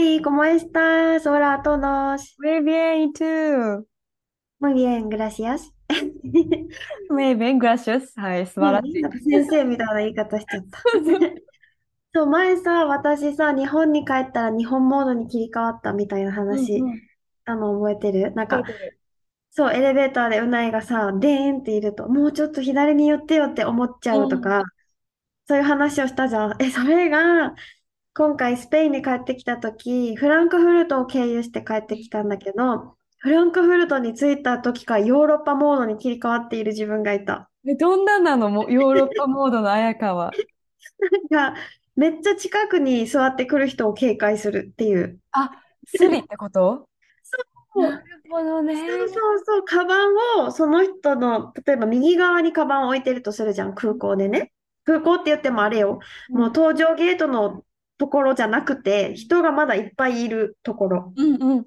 Ai, ¿cómo estás? Hola a todos. Muy bien, ¿y tú? Muy bien, gracias. Muy bien, gracias. はい、素晴らしい。なんか先生みたいな言い方しちゃった。そう、前さ、私さ、日本に帰ったら日本モードに切り替わったみたいな話、うんうんあの、覚えてるなんか、覚えてるそう、エレベーターでうないがさ、でーんっていると、もうちょっと左に寄ってよって思っちゃうとか、そういう話をしたじゃん。え、それが、今回スペインに帰ってきた時、フランクフルトを経由して帰ってきたんだけど、フランクフルトに着いた時からヨーロッパモードに切り替わっている自分がいた。え、どんななの？もヨーロッパモードの彩香は。なんか、めっちゃ近くに座ってくる人を警戒するっていう。あ、スリってこと？そうなるほどね。そうそうそう、カバンをその人の、例えば右側にカバンを置いてるとするじゃん、空港でね。空港って言ってもあれよ、もう搭乗ゲートのところじゃなくて、人がまだいっぱいいるところ。うんうん。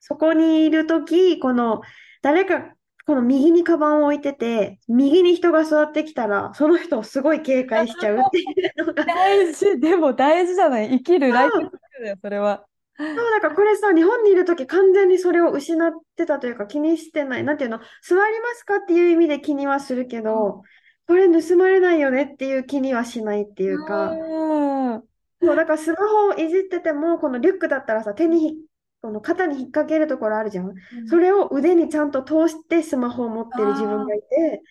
そこにいるとき、この、誰か、この右にカバンを置いてて、右に人が座ってきたら、その人をすごい警戒しちゃうっていうのが、大事、でも大事じゃない。生きるライフスキルだよ、それは。そう、だからこれさ、日本にいるとき完全にそれを失ってたというか気にしてない。なんていうの、座りますかっていう意味で気にはするけど、これ盗まれないよねっていう気にはしないっていうか、うん。そう、だからスマホをいじってても、このリュックだったらさ、手にひ、この肩に引っ掛けるところあるじゃん。それを腕にちゃんと通してスマホを持ってる自分がいて、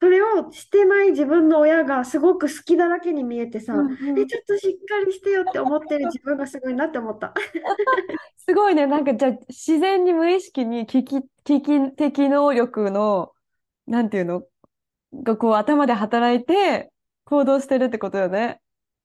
それをしてない自分の親がすごく好きだらけに見えてさ、うんうんえ、ちょっとしっかりしてよって思ってる自分がすごいなって思った。すごいね。なんかじゃあ自然に無意識に危機、危機的能力の、なんていうの？がこう頭で働いて行動してるってことよね。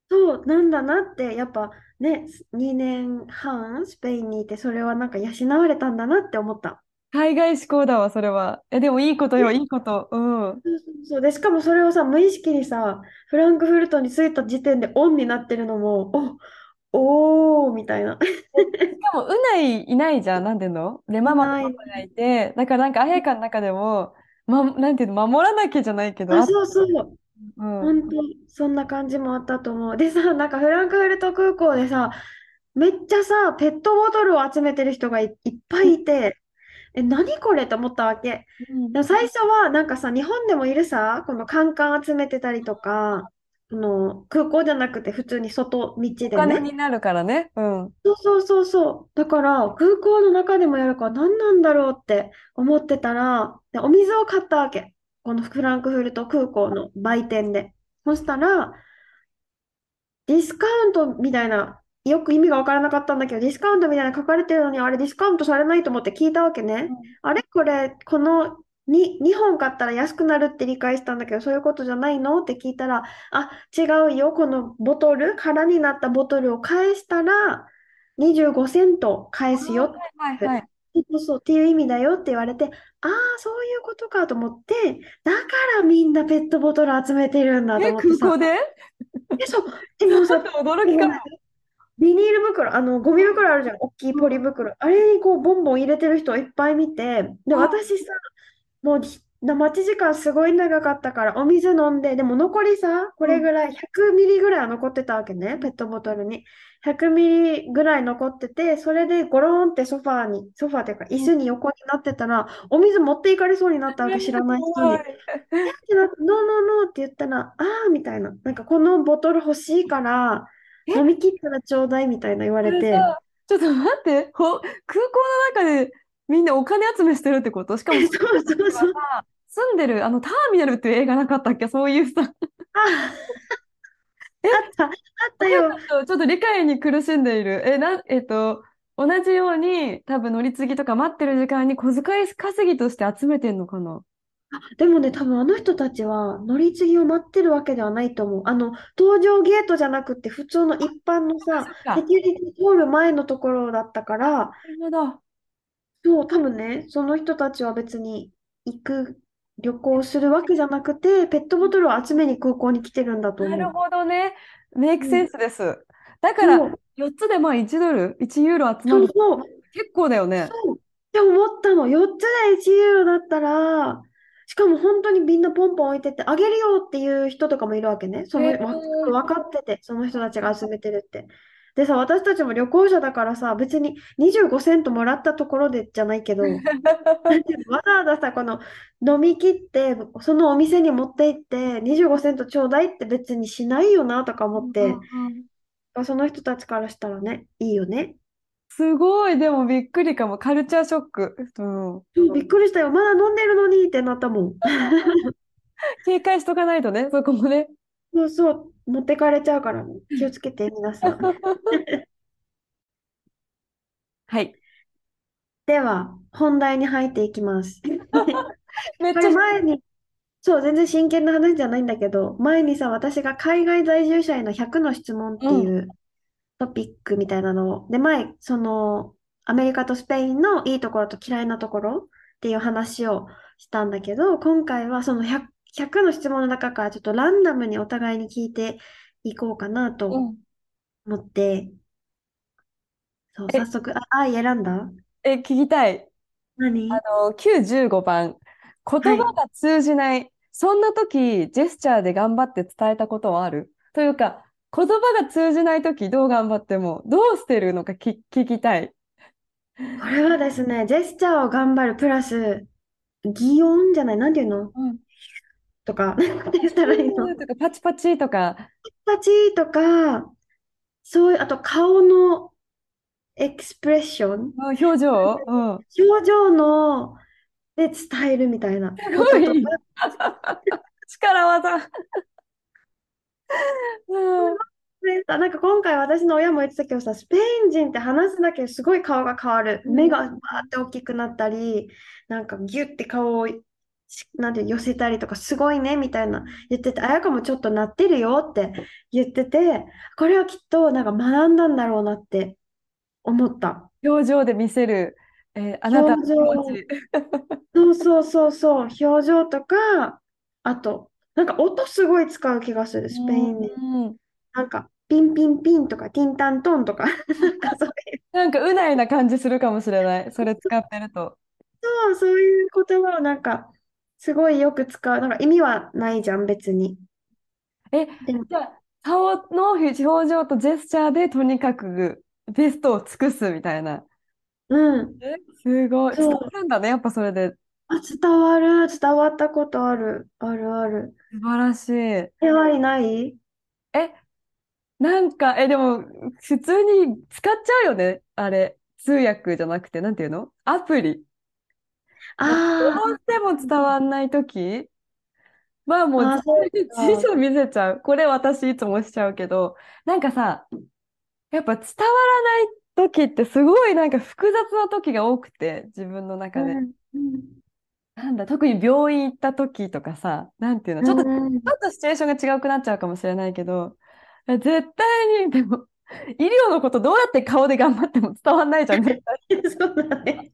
そう、なんだなって、やっぱね、2年半スペインにいて、それはなんか養われたんだなって思った。海外志向だわ、それは。え、でもいいことよ、いいこと。うん。そうそうそう。で、しかもそれをさ、無意識にさ、フランクフルトに着いた時点でオンになってるのも、お、おーみたいな。しかも、うないいないじゃん。なんていうの？で、ママとパパがいて、だからなんか、あやかの中でも、ま、なんていうの、守らなきゃじゃないけど、あ、あそうそう。うん。本当、そんな感じもあったと思う。でさ、なんかフランクフルト空港でさ、めっちゃさ、ペットボトルを集めてる人がい、いっぱいいて、え、何これと思ったわけ。うん最初はなんかさ、日本でもいるさ、このカンカン集めてたりとか、あの空港じゃなくて普通に外道おでね。金になるからね。うん。そうそうそうそう。だから空港の中でもやるから何なんだろうって思ってたら、で、お水を買ったわけ。このフランクフルト空港の売店で。そしたら、ディスカウントみたいな、よく意味がわからなかったんだけど、ディスカウントみたいなの書かれてるのに、あれディスカウントされないと思って聞いたわけね。あれこれ、このに2本買ったら安くなるって理解したんだけど、そういうことじゃないの？って聞いたら、あ、違うよ。このボトル、空になったボトルを返したら、25セント返すよ。はいはいはい。そうそうっていう意味だよって言われて、ああ、そういうことかと思って、だからみんなペットボトル集めてるんだと、思ってさ。空港でえ、そう。でもさ、驚きかも。ビニール袋、あの、ゴミ袋あるじゃん、大きいポリ袋。あれにこう、ボンボン入れてる人いっぱい見て、で、私さ、もう、待ち時間すごい長かったから、お水飲んで、でも残りさ、これぐらい、100ミリぐらいは残ってたわけね、ペットボトルに。100ミリぐらい残ってて、それでゴロンってソファーに、ソファーっていうか、椅子に横になってたら、お水持っていかれそうになったわけ、知らない人に。なって、ノーノーノーって言ったら、あーみたいな。なんかこのボトル欲しいから、え？飲み切ったらちょうだいみたいな言われて。ちょっと待って、ほ、空港の中でみんなお金集めしてるってこと？しかも、そうそうそう。さ 住んでる、あの、ターミナルっていう映画なかったっけ？そういうさ、あ、あった、あったよ。ちょっと理解に苦しんでいる。え、な、えっと、同じように、多分乗り継ぎとか待ってる時間に小遣い稼ぎとして集めてんのかな？でもね、多分あの人たちは乗り継ぎを待ってるわけではないと思う。あの、搭乗ゲートじゃなくて、普通の一般のさ、そっか。セキュリティ通る前のところだったから、なるほど。そう、多分ね、その人たちは別に行く、旅行するわけじゃなくて、ペットボトルを集めに空港に来てるんだとなる。ほどね。メイクうん、センスです。だから、そう、4つでまあ1ドル、1ユーロ集まる。そうそう、結構だよね。そうって思ったの。4つで1ユーロだったら、しかも本当にみんなポンポン置いてて、あげるよっていう人とかもいるわけね。その、へわ、ー分かってて、その人たちが集めてるって。でさ、私たちも旅行者だからさ、別に25セントもらったところでじゃないけど、わざわざさ、この飲み切って、そのお店に持って行って、25セントちょうだいって別にしないよなとか思って、その人たちからしたらね、いいよね。すごい、でもびっくりかも。カルチャーショック。うん。びっくりしたよ。まだ飲んでるのにってなったもん。警戒しとかないとね、そこもね。そうそう、持ってかれちゃうからね。気をつけて、皆さん。はい。では、本題に入っていきます。こ めっちゃれ前に、そう、全然真剣な話じゃないんだけど、前にさ、私が海外在住者への100の質問っていうトピックみたいなのを、で、前、その、アメリカとスペインのいいところと嫌いなところっていう話をしたんだけど、今回はその 100, 100の質問の中からちょっとランダムにお互いに聞いていこうかなとうん。思って、そう、え？早速、あ、愛選んだ？え、聞きたい。何？あの、95番。言葉が通じない。そんな時、ジェスチャーで頑張って伝えたことはある？というか、言葉が通じない時、どう頑張っても、どうしてるのか聞聞きたい。これはですね、ジェスチャーを頑張るプラス、擬音じゃない、なんていうの？うん。とか、なんて言ったらいいの？とかパチパチとか、パチとか、そういう、あと顔のエクスプレッション、うん表情、うん。表情ので伝えるみたいな。すごい。力技。うん。なんか今回私の親も言ってたけどさ、スペイン人って話すだけですごい顔が変わる。うん目がバーって大きくなったり、なんかギュッて顔をしなんて寄せたりとかすごいねみたいな言ってて、あやかもちょっとなってるよって言ってて、これはきっとなんか学んだんだろうなって思った。表情で見せる、えーあなたの気持ち。そうそうそうそう、表情とか、あと、なんか音すごい使う気がする、スペイン人。うんなんか、ピンピンピンとか、ティンタントンとか、なんかそういう、なんかうないな感じするかもしれない。それ使ってると。そう、そういう言葉をなんか、すごいよく使う。なんか意味はないじゃん、別に。え、でも、じゃあ、顔の表情とジェスチャーでとにかくベストを尽くすみたいな。うん。え、すごい。そう伝わるんだね、やっぱそれで。あ、伝わる、伝わったことある、あるある。素晴らしい。え、ありない？え、なんか、え、でも、普通に使っちゃうよね。あれ。通訳じゃなくて、なんていうの？アプリ。あどうしても伝わんないときはもうあそう辞か書見せちゃう。これ私いつもしちゃうけど、なんかさ、やっぱ伝わらないときってすごいなんか複雑なときが多くて、自分のあ、中で。うん、うんなんだ、特に病院行ったときとかさ、なんていうの、ちょっと、ちょうんっとシチュエーションが違くなっちゃうかもしれないけど、絶対に、でも、医療のことどうやって顔で頑張っても伝わんないじゃん、絶対。そうだね。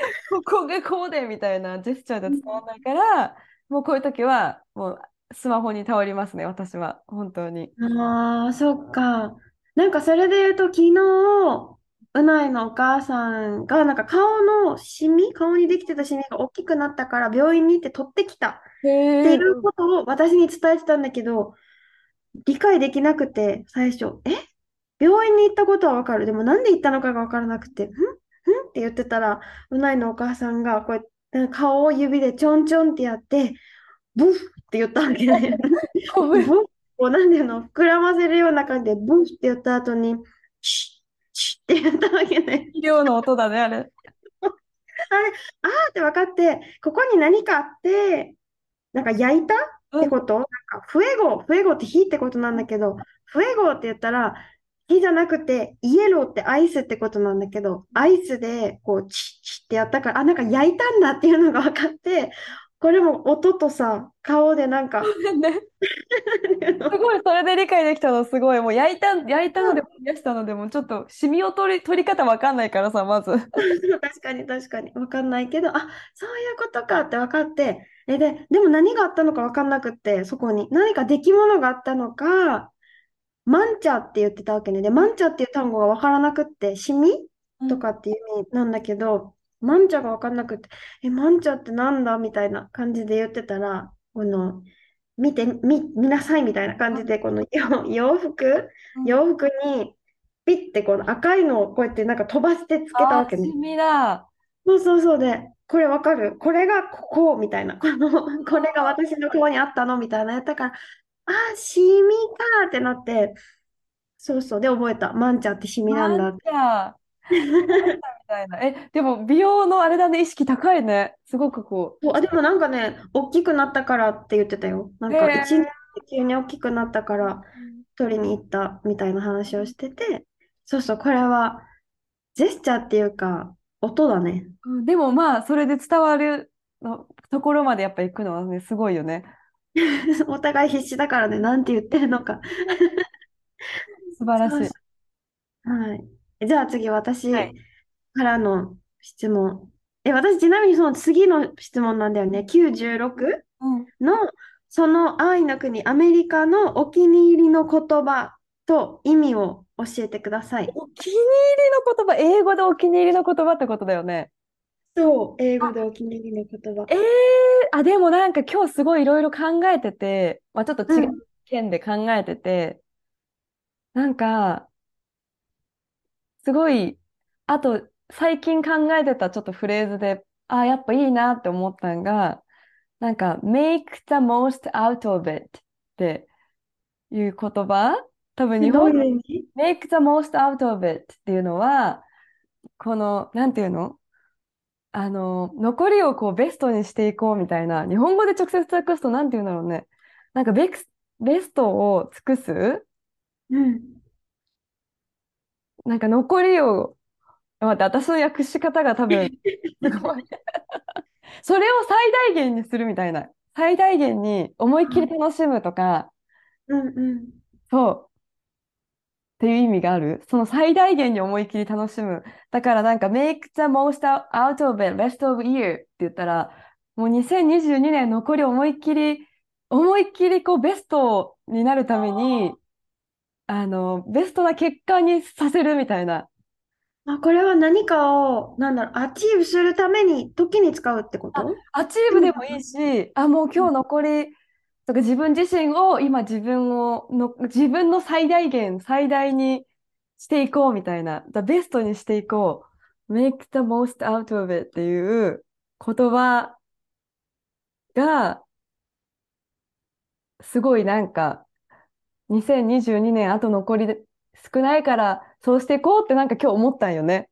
ここがこうでみたいなジェスチャーで伝わんないから、もうこういう時は、もうスマホに頼りますね、私は。本当に。ああ、そっか。なんかそれで言うと、昨日、うないのお母さんが、なんか顔のシミ、顔にできてたシミが大きくなったから、病院に行って取ってきたってへいうことを私に伝えてたんだけど、理解できなくて、最初、え？病院に行ったことはわかる。でもなんで行ったのかがわからなくて、んん？って言ってたら、うないのお母さんが、こうやって顔を指でちょんちょんってやって、ブフって言ったわけね。ごめんブフこうなんていうの、膨らませるような感じで、ブフって言った後に、チッ、チッって言ったわけね。医療の音だね、あれ。あーって分かって、ここに何かあって、なんか焼いたってこと？なんか、フエゴ、フエゴって火ってことなんだけど、フエゴって言ったら、火じゃなくて、イエローってアイスってことなんだけど、アイスでこう、チッチッってやったから、あ、なんか焼いたんだっていうのが分かって、これも音とさ、顔でなんか、ね、すごい、それで理解できたのすごい。もう焼いた、焼いたのでも冷やしたのでも、ちょっとシミを取り、取り方わかんないからさ、まず。確かに確かに分かんないけど、あ、そういうことかって分かって、え、で、でも何があったのか分かんなくって、そこに。何か出来物があったのか、マンチャって言ってたわけね。で、マンチャっていう単語が分からなくって、シミ？とかっていう意味なんだけど、マンチャが分かんなくって、え、マンチャってなんだ？みたいな感じで言ってたら、この、見て、み、見なさいみたいな感じで、この洋 洋服、うん。洋服に、ピッてこの赤いのをこうやってなんか飛ばしてつけたあわけね。シ。ミだ。そうそうそう。で、これわかる？これがここみたいな。この、これが私の顔にあったの？みたいなやったから、あー、シミかってなって、そうそう。で、覚えた。マンチャってシミなんだって。じゃあ、みたいな。え、でも美容のあれだね、意識高いね。すごくこそうあ、でもなんかね、大きくなったからって言ってたよ。なんか一年で急に大きくなったからう。取りに行ったみたいな話をしてて、そうそう、これはジェスチャーっていうか、音だね。うんでもまあ、それで伝わるのところまでやっぱ行くのはね、すごいよね。お互い必死だからね、なんて言ってるのか。素晴らしい。はい。じゃあ次、私はいからの質問。え、私、ちなみにその次の質問なんだよね。96うん。の、その愛の国、アメリカのお気に入りの言葉と意味を教えてください。お気に入りの言葉、英語でお気に入りの言葉ってことだよね。そう、英語でお気に入りの言葉。えー、あ、でもなんか今日すごいいろいろ考えてて、まあちょっと違うう県で考えてて、なんか、すごい、あと最近考えてたちょっとフレーズで、あ、やっぱいいなって思ったのが、なんか、make the most out of it っていう言葉？多分日本いう意味 make the most out of it っていうのは、この、なんていうの？あの、残りをこうベストにしていこうみたいな、日本語で直接訳すとなんていうんだろうね。なんかベクス、ベストを尽くす？うん。なんか残りを、待って、私の訳し方が多分、すごい。それを最大限にするみたいな。最大限に思いっきり楽しむとか、うんうん。そう。っていう意味がある。その最大限に思いっきり楽しむ。だからなんか make the most out of it, rest of year って言ったら、もう2022年残り思いっきり、思いっきりこうベストになるために、あの、ベストな結果にさせるみたいな。あ、これは何かを、なんだろう、 achieve するために、時に使うってこと？ achieve でもいいし、あ、もう今日残り、とか自分自身を、今自分をの、自分の最大限、最大にしていこうみたいな、だベストにしていこう。make the most out of it っていう言葉が、すごいなんか、2022年あと残りで少ないから、そうしていこうってなんか今日思ったんよね。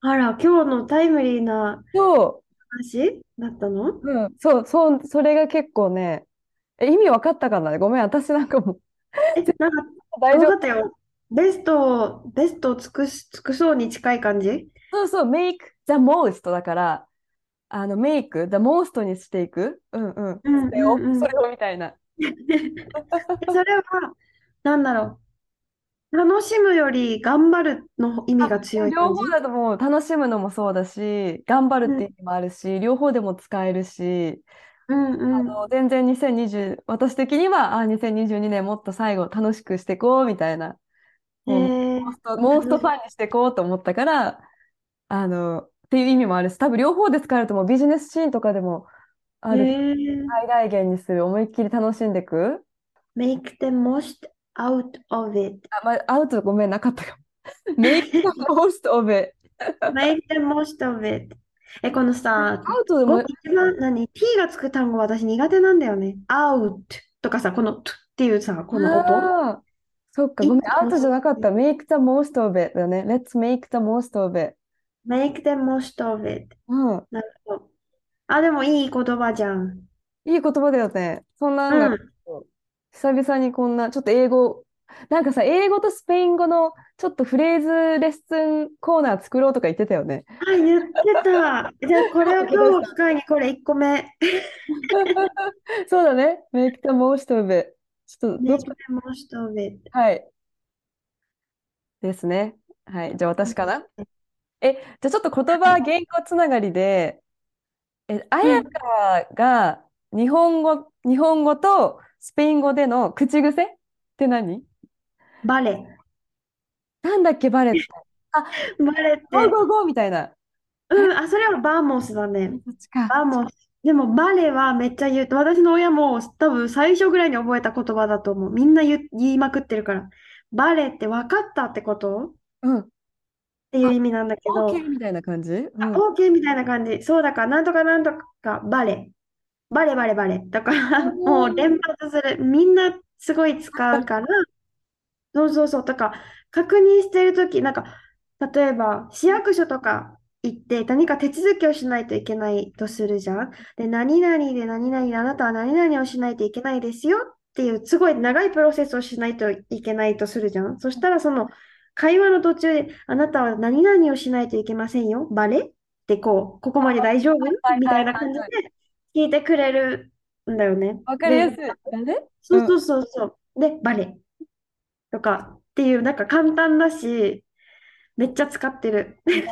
あら、今日のタイムリーなそ話だったの？う、うん、そう、そう、それが結構ね、え、意味わかったかな？ごめん、私なんかもうえ、なんか、大丈夫。分かったよ。ベストを、ベストを尽くす、尽くそうに近い感じ？そうそう、make the most だから、あの、make the most にしていく？うんうん。うんそれを、うんうんそれを？みたいな。それは、なんだろう。楽しむより頑張るの意味が強い感じ？両方だともう楽しむのもそうだし、頑張るっていう意味もあるし、両方でも使えるし、うんうん。あの全然2020、私的には、あ、2022年もっと最後楽しくしていこうみたいな、モースト、モーストファンにしていこうと思ったから、あの、っていう意味もあるし、多分両方で使えるともうビジネスシーンとかでもあるえ最大限にする、思いっきり楽しんでいく。make the most out of it. あ、まあ、アウトごめん、なかったかも。make the most of it. make the most of it. え、このさ、アウトでも、ご一番何 ?t がつく単語私苦手なんだよね。out とかさ、この t っていうさ、この音。ああ、そっか、ごめん、アウトじゃなかった。make the most of it だね。let's make the most of it. make the most of it. うん。なるほど。あ、でもいい言葉じゃん。いい言葉だよね。そんなうんんが、久々にこんな、ちょっと英語なんかさ、英語とスペイン語のちょっとフレーズレッスンコーナー作ろうとか言ってたよね。あ、言ってた。じゃあ、これを今日を機会にこれ1個目。そうだね。make the most of it. ちょっと、どっ Make ち the most of it. はい。ですね。はい。じゃあ私かな？え、じゃあちょっと言葉、言語つながりで、え、あやかが日本語、日本語とスペイン語での口癖って何？バレ。なんだっけ、バレって。バレって。ゴーゴーゴーみたいな。うん、あ、それはバーモスだね。そっちか。バーモス。でも、バレはめっちゃ言う。私の親も多分最初ぐらいに覚えた言葉だと思う。みんな言う、言いまくってるから。バレって分かったってこと？っうん。ていう意味なんだけど、OK みたいな感じ？うん。あ OK みたいな感じ。そうだから、なんとかなんとか、バレ。バレバレバレ。だから、おーもう連発する。みんなすごい使うから、そうそうそう。とか、確認してるとき、なんか、例えば、市役所とか行って、何か手続きをしないといけないとするじゃん。で、何々で何々で、あなたは何々をしないといけないですよっていう、すごい長いプロセスをしないといけないとするじゃん。そしたら、その、会話の途中で、あなたは何々をしないといけませんよ。バレ？ってこう、ここまで大丈夫？はいみたいな感じで聞いてくれるんだよね。わかりやすで、い。誰そうそうそうそう。で、バレとかっていう、なんか簡単だし、めっちゃ使ってる。あれ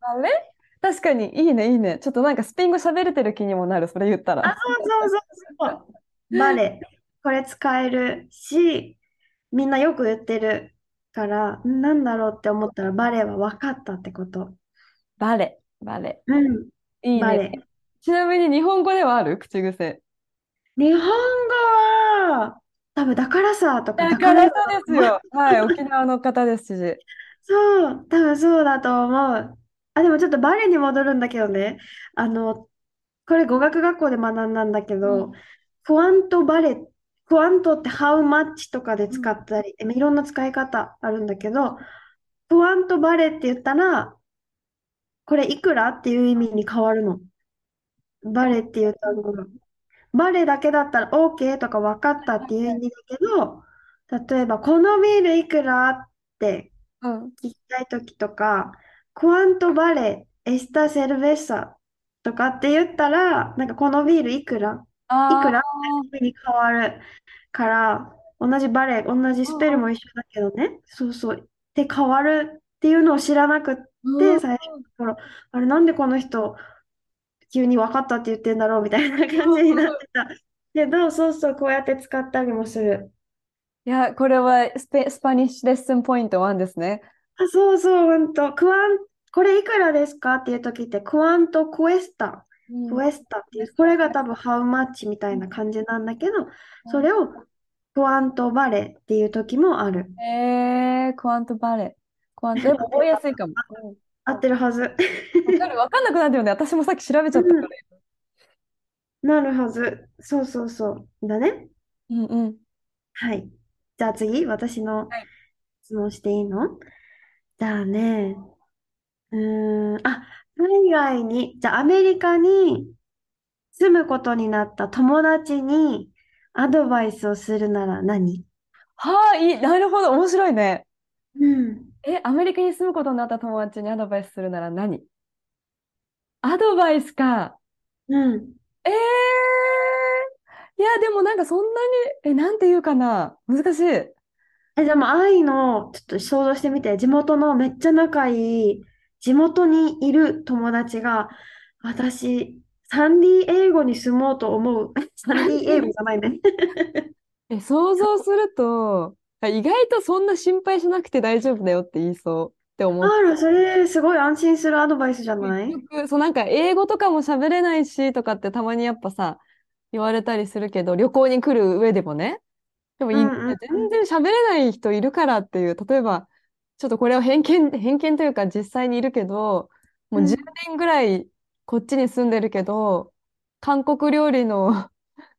あれ確かに、いいね、いいね。ちょっとなんかスペイン語喋れてる気にもなる、それ言ったあ、ら。そうそうそうそう。バレ。これ使えるし、みんなよく言ってるから、なんだろうって思ったら、バレは分かったってこと。バレ、バレ。うん、いいバレ。ね。ちなみに日本語ではある？口癖。日本語は、多分だからさとか、だからそうですよ。はい、沖縄の方ですし。そう、多分そうだと思う。あ、でもちょっとバレエに戻るんだけどね。あの、これ語学学校で学んだんだけうどん、クワントバレ、クワントって how much とかで使ったり、いろんな使い方あるんだけど、クワントバレって言ったら、これいくらっていう意味に変わるの。バレっていう単語が。バレだけだったら OK とか分かったっていう意味だけど、例えば、このビールいくらってうん。聞きたいときとか、¿Cuánto vale esta cerveza? とかって言ったら、なんかこのビールいくらいいくらっていうふうに変わるから、同じ vale、同じスペルも一緒だけどね、そうそう。で、変わるっていうのを知らなくって、うん最初の頃、あれ、なんでこの人、急に分かったって言ってんだろうみたいな感じになってた。けど、そうそう、こうやって使ったりもする。いや、これはスペ、 Spanish lesson point 1ですね。あ、そうそう、ほんと。 cuán、これいくらですかっていう時って、 cuánto cueスタ、クエスタっていう、これが多分ハウマッチみたいな感じなんだけど、それをクワントバレっていう時もある。えー、クワントバレ。クワント、でも覚えやすいかも。合ってるはず。わかる、わかんなくなるよね。私もさっき調べちゃったから。なるはず。そうそうそう。だね。うんうん。はい。じゃあ次、私のはい質問していいの？じゃあね、うーん、あ、海外に、じゃあアメリカに住むことになった友達にアドバイスをするなら何？はあ、いい、なるほど、面白いね。うん。え、アメリカに住むことになった友達にアドバイスするなら何？アドバイスか。うん。えー、いや、でもなんかそんなに、え、なんて言うかな。難しい。え、でも、愛の、ちょっと想像してみて、地元のめっちゃ仲いい、地元にいる友達が、私、サンディエイゴに住もうと思う。サンディエイゴじゃないね。え、想像すると、あ意外とそんな心配しなくて大丈夫だよって言いそうって思っあら、それ、すごい安心するアドバイスじゃない？結局、そうなんか英語とかも喋れないしとかってたまにやっぱさ、言われたりするけど、旅行に来る上でもね。でもいうんうんうん。全然喋れない人いるからっていう、例えば、ちょっとこれは偏見、偏見というか実際にいるけど、もううん。10年ぐらいこっちに住んでるけど、韓国料理の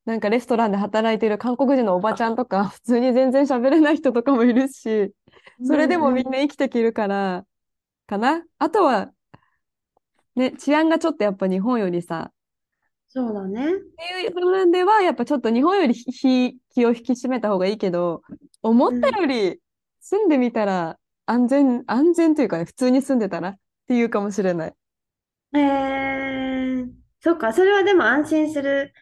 なんかレストランで働いてる韓国人のおばちゃんとか、普通に全然喋れない人とかもいるし、それでもみんな生きていけるから、かな？あとは、ね、治安がちょっとやっぱ日本よりさ、そうだね。っていう部分では、やっぱちょっと日本よりひ気を引き締めた方がいいけど、思ったより住んでみたら安全、安全というかね、普通に住んでたらっていうかもしれない。えー、そっか、それはでも安心する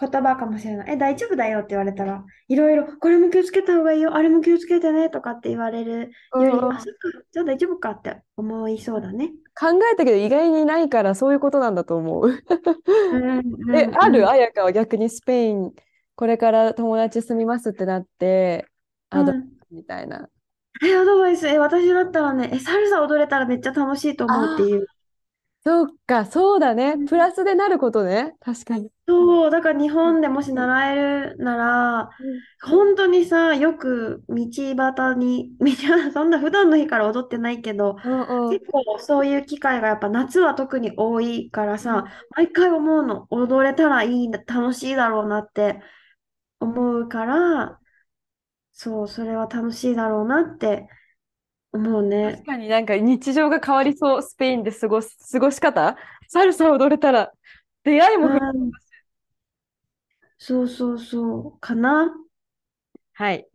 言葉かもしれない。え、大丈夫だよって言われたら、いろいろ、これも気をつけた方がいいよ、あれも気をつけてねとかって言われるより、うんうんあ、そっか、じゃあ大丈夫かって思いそうだね。考えたけど意外にないからそういうことなんだと思う。うん え、ある？うん彩香は逆にスペイン、これから友達住みますってなって、アドバイうん。スみたいな。え、アドバイス、え、私だったらね、え、サルサ踊れたらめっちゃ楽しいと思うっていう。そっか、そうだね。うんプラスでなることね。確かに。そう、だから日本でもし習えるなら、本当にさ、よく道端に、そんな普段の日から踊ってないけど、うんうん。結構そういう機会がやっぱ夏は特に多いからさ、毎回思うの、踊れたらいいな、楽しいだろうなって思うから、そう、それは楽しいだろうなって思うね確。かになんか日常が変わりそう。スペインで過ごす、過ごし方サルサ踊れたら、出会いも増えうん、そうそうそう、かな。はい。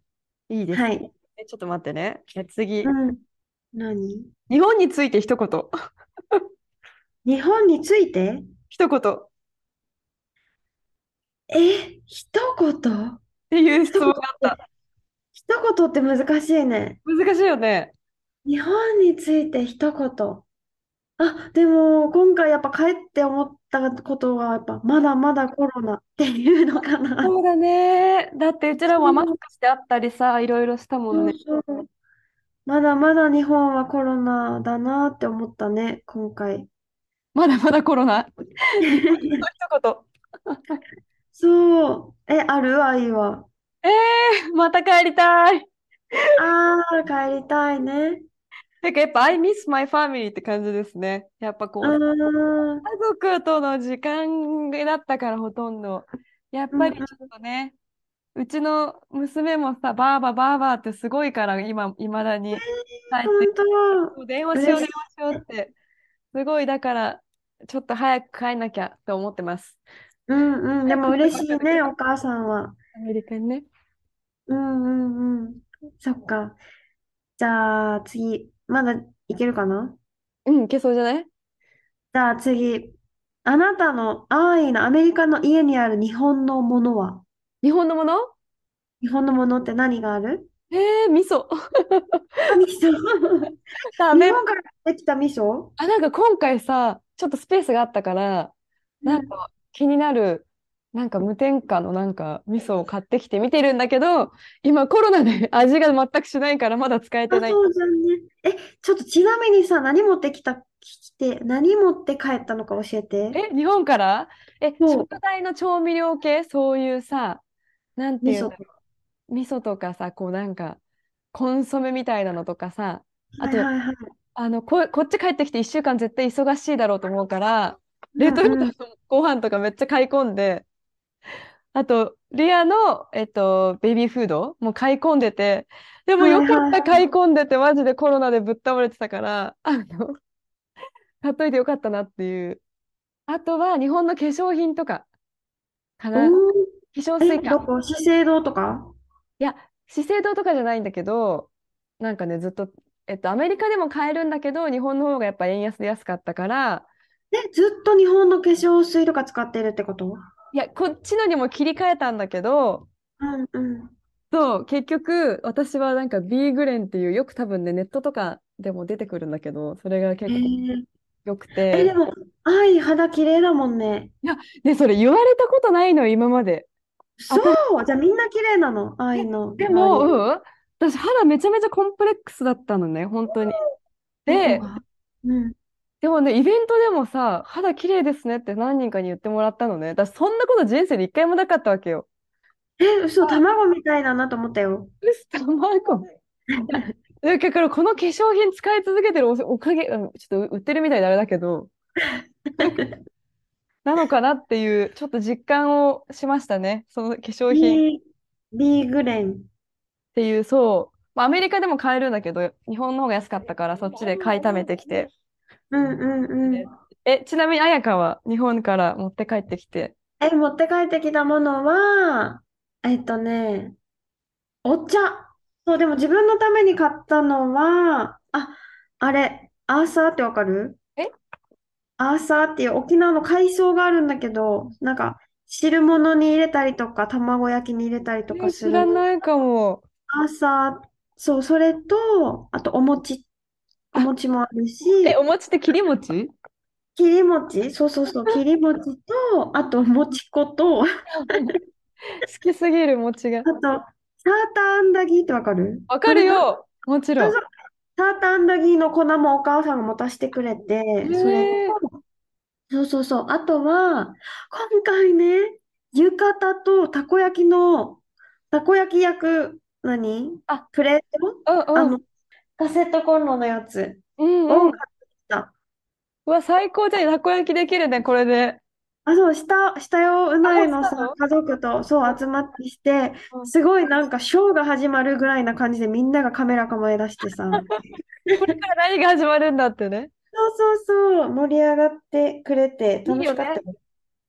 いいですね。はい。えちょっと待ってね。え次う。ん。何？日本について一言。日本について？一言。っえ、一言？ていう質問があった。一言って難しいね。難しいよね。日本について一言。あ、でも今回やっぱ帰って思ったことがやっぱまだまだコロナっていうのかな。そうだね。だってうちらもマスクしてあったりさ、いろいろしたもんね。そうそうまだまだ日本はコロナだなって思ったね、今回。まだまだコロナ？一言。そう。え、ある？愛は。えー、また帰りたい。ああ、帰りたいね。てかやっぱ I miss my family って感じですね。やっぱこあう、ー家族との時間だったからほとんど。やっぱりちょっとね、うちの娘もさ、バーババーバーってすごいから、今、いまだに帰って本当。電話しよう、嬉電話しようって。すごい、だから、ちょっと早く帰んなきゃと思ってます。うんうん。でも嬉しいね、お母さんは。アメリカにね。うんうんうん。そっか。じゃあ次、まだいけるかな？うん、いけそうじゃない？じゃあ次。あなたの安易なアメリカの家にある日本のものは？日本のもの？日本のものって何がある？えー、味噌。味噌。ダメ。日本からできた味噌？あ、なんか今回さ、ちょっとスペースがあったから、なんか気になる、なんか無添加のなんか味噌を買ってきて見てるんだけど、今コロナで 味が全くしないからまだ使えてあ、ない。そうじゃんね。え、ちょっとちなみにさ、何持ってきた、来て、何持って帰ったのか教えて。え、日本から？え、食材の調味料系？そういうさ、なんていうの？味噌。とかさ、こうなんか、コンソメみたいなのとかさ、あと、はいはいはい。あの、こ、こっち帰ってきて1週間絶対忙しいだろうと思うから、レトルトご飯とかめっちゃ買い込んで、あと、リアの、えっと、ベビーフードも買い込んでて、でもはいよかった、買い込んでて、マジでコロナでぶっ倒れてたから、あの、買っといてよかったなっていう。あとは、日本の化粧品とか、かな。化粧水か。資生堂とか？いや、資生堂とかじゃないんだけど、なんかね、ずっと、えっと、アメリカでも買えるんだけど、日本の方がやっぱ円安で安かったから、え、ずっと日本の化粧水とか使ってるってこと？いや、こっちのにも切り替えたんだけど、うんうん。そう、結局、私はなんか B グレンっていう、よく多分ね、ネットとかでも出てくるんだけど、それがへ結構え。良くえ、でて、も、愛、肌綺麗だもんね。で、それ言われたことないのよ、今まで。そう、じゃあみんな綺麗なの、愛のでも。うん、私、肌めちゃめちゃコンプレックスだったのね、本当に。でうん。でもね、イベントでもさ、肌綺麗ですねって何人かに言ってもらったのね。私、そんなこと人生で一回もなかったわけよ。え、嘘、卵みたいだなと思ったよ。卵。だから、この化粧品使い続けてるお、おかげ、うんちょっと売ってるみたいであれだけど、なのかなっていう、ちょっと実感をしましたね。その化粧品っ B、B グレン。ていう、そう。まあ、アメリカでも買えるんだけど、日本の方が安かったから、そっちで買いためてきて。うんうんうん。え、ちなみに、彩香は日本から持って帰ってきて？え、持って帰ってきたものは、えっとね、お茶。そう、でも自分のために買ったのは、あ、あれ、アーサーってわかる？え？アーサーっていう沖縄の海藻があるんだけど、なんか汁物に入れたりとか、卵焼きに入れたりとかえ知らする。ないかも。アーサー、そう、それと、あとお餅、おあ、餅もある え、し、お餅って切り餅？切り餅、そうそうそう、切り餅と、あともち粉と、あ好きすぎる餅が。と、サーターアンダギーってわかる？わかるよ。もちろん。サーターアンダギーの粉もお母さんが持たせてくれて、それ。と、そうそうそう。あとは、今回ね、浴衣とたこ焼きの、たこ焼き焼く、何？あ、プレート？うんうん。カセットコンロのやつうんうん。を買ってきた。うわ、最高じゃん。たこ焼きできるね、これで。あ、そう、した、したよ、うあ、なもえのさ、家族と、そう、集まってきて、うんすごいなんか、ショーが始まるぐらいな感じで、みんながカメラ構え出してさ、これから何が始まるんだってね。そうそうそう、盛り上がってくれて、いい。楽しかったよ。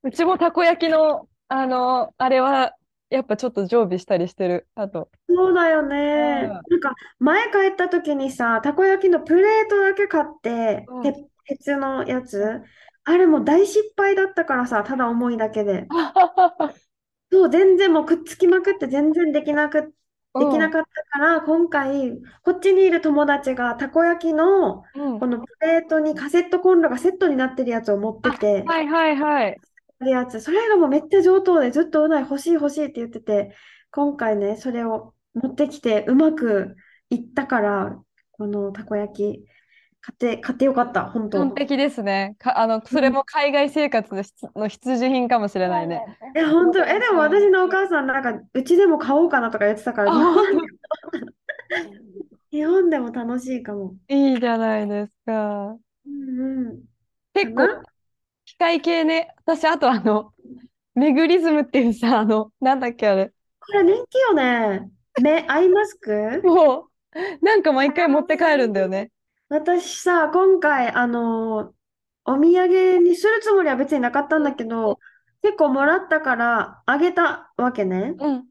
うちもたこ焼きの、あの、あれは、やっぱちょっと常備したりしてる。あと。そうだようね。ん。なんか、前帰った時にさ、たこ焼きのプレートだけ買って、うん。て、鉄のやつ。あれもう大失敗だったからさ、ただ重いだけで。そう、全然もうくっつきまくって全然できなく、できうん。なかったから、今回、こっちにいる友達がたこ焼きの、うん。このプレートにカセットコンロがセットになってるやつを持ってあ、て、はいはいはい。るやつ、それがもうめっちゃ上等で、ずっとうなぎ欲しい欲しいって言ってて、今回ね、それを持ってきて、うまくいったから、このたこ焼き、買って、買ってよかった、本当。完璧ですね。か、あの、うそれん。も海外生活の必、需品かもしれないね。え、本当、え、でもうん。私のお母さん、なんか、うちでも買おうかなとか言ってたかあ、ら、日本で 日本でも楽しいかも。当いいじゃないですか。うんうん。か結構、な？機械系ね。私、あとあの、メグリズムっていうさ、あの、なんだっけあれ。これ人気よね。目、アイマスク？もう、なんか毎回持って帰るんだよね。私さ、今回、あの、お土産にするつもりは別になかったんだけど、結構もらったからあげたわけね。うん。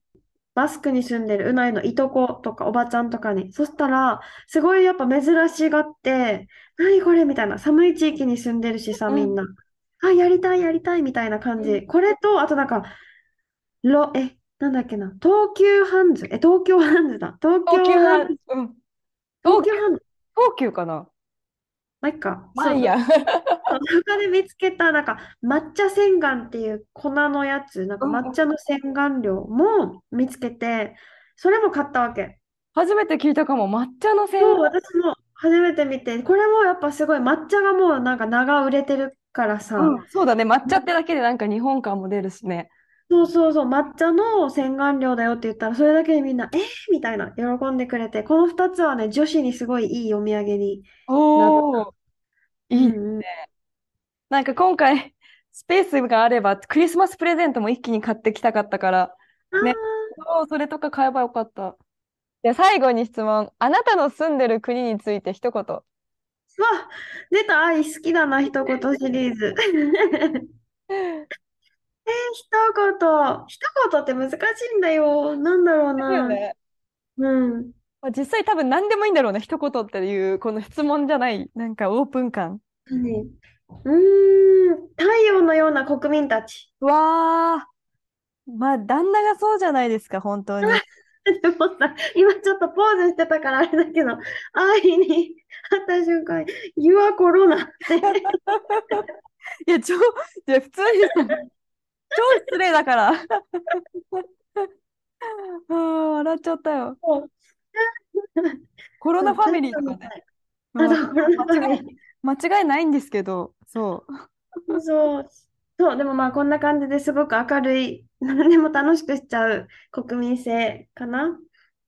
バスクに住んでるうないのいとことかおばちゃんとかに。そしたら、すごいやっぱ珍しがって、何これみたいな。寒い地域に住んでるしさ、うん。みんな。あ、やりたい、やりたいみたいな感うん。じ。これと、あとなんか、ロ、え、なんだっけな。東急ハンズ。え、東京ハンズだ。東東急ハン、京ハンズ。うん。東急、ハンズ。東急かな？まあ、いっか。まあい。や。他で見つけた、なんか、抹茶洗顔っていう粉のやつ、なんかうん抹茶の洗顔料も見つけて、それも買ったわけ。初めて聞いたかも。抹茶の洗そう、顔。私も初めて見て、これもやっぱすごい、抹茶がもうなんか名が売れてるからさ、うん。そうだね。抹茶ってだけでなんか日本感も出るしね。そうそうそう、抹茶の洗顔料だよって言ったら、それだけでみんな、えー、みたいな、喜んでくれて、この2つはね、女子にすごいいいお土産におー、た。いい。うんうん。なんか今回、スペースがあれば、クリスマスプレゼントも一気に買ってきたかったから、あね。そう、それとか買えばよかった。で、最後に質問。あなたの住んでる国について一言。わ、出た、愛好きだな、一言シリーズ。えー、一言。一言って難しいんだよ。なんだろうな。ね。うん。まあ実際多分何でもいいんだろうね。一言っていう、この質問じゃない、なんかオープン感。何うーん。太陽のような国民たち。うわー。まあ、旦那がそうじゃないですか、本当に。でもさ、今ちょっとポーズしてたからあれだけど、愛に会った瞬間、You are Corona って。いや、超、いや、普通にさ、超失礼だから。あー笑っちゃったよ。コロナファミリーとかね。あ、まあそう、コロナファミリー。間違いないんですけど、そう。そう、そう、でもまあこんな感じですごく明るい、何でも楽しくしちゃう国民性かな。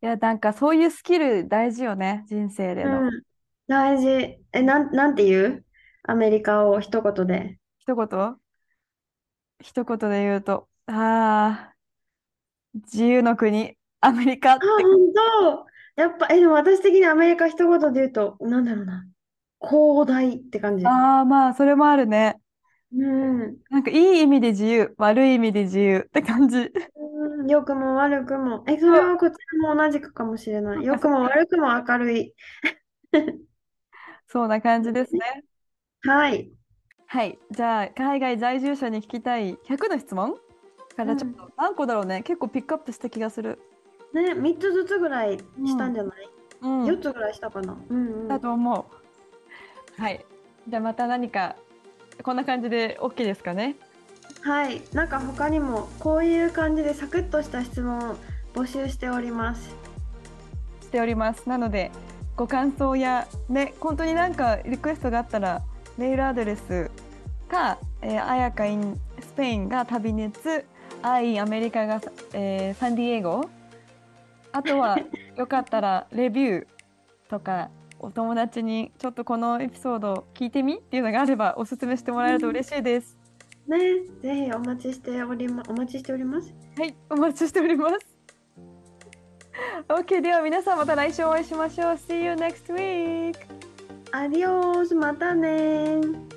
いや、なんかそういうスキル大事よね、人生での。うん、大事。え、なん、なんて言う？アメリカを一言で。一言？一言で言うと、ああ、自由の国、アメリカっあ、て。本当。やっぱ、え、でも私的にアメリカ一言で言うと、なんだろうな。広大って感じ。ああ、まあ、それもあるね。うん。なんかいい意味で自由、悪い意味で自由って感じ。うんうん、良くも悪くも。え、それはこちらも同じくかもしれない。良くも悪くも明るい。そんな感じですね。はい。はい。じゃあ、海外在住者に聞きたい100の質問からちょっと何個だろうね。結構ピックアップした気がする。ね、3つずつぐらいしたんじゃない、うん。?4 つぐらいしたかな？うんうん。だと思う。はい。じゃあまた何かこんな感じで OK ですかね？はい。なんか他にもこういう感じでサクッとした質問を募集しております。しております。なのでご感想やね本当になんかリクエストがあったらメールアドレスか、えー、あやか in スペインが旅熱、アイアメリカが、えーサンディエゴ。あとはよかったらレビューとかお友達にちょっとこのエピソード聞いてみっていうのがあればおすすめしてもらえると嬉しいです。ね、ぜひお待ちしておりま、お待ちしております。はい、お待ちしております。OK、では皆さんまた来週お会いしましょう。See you next week! アディオース、またねー。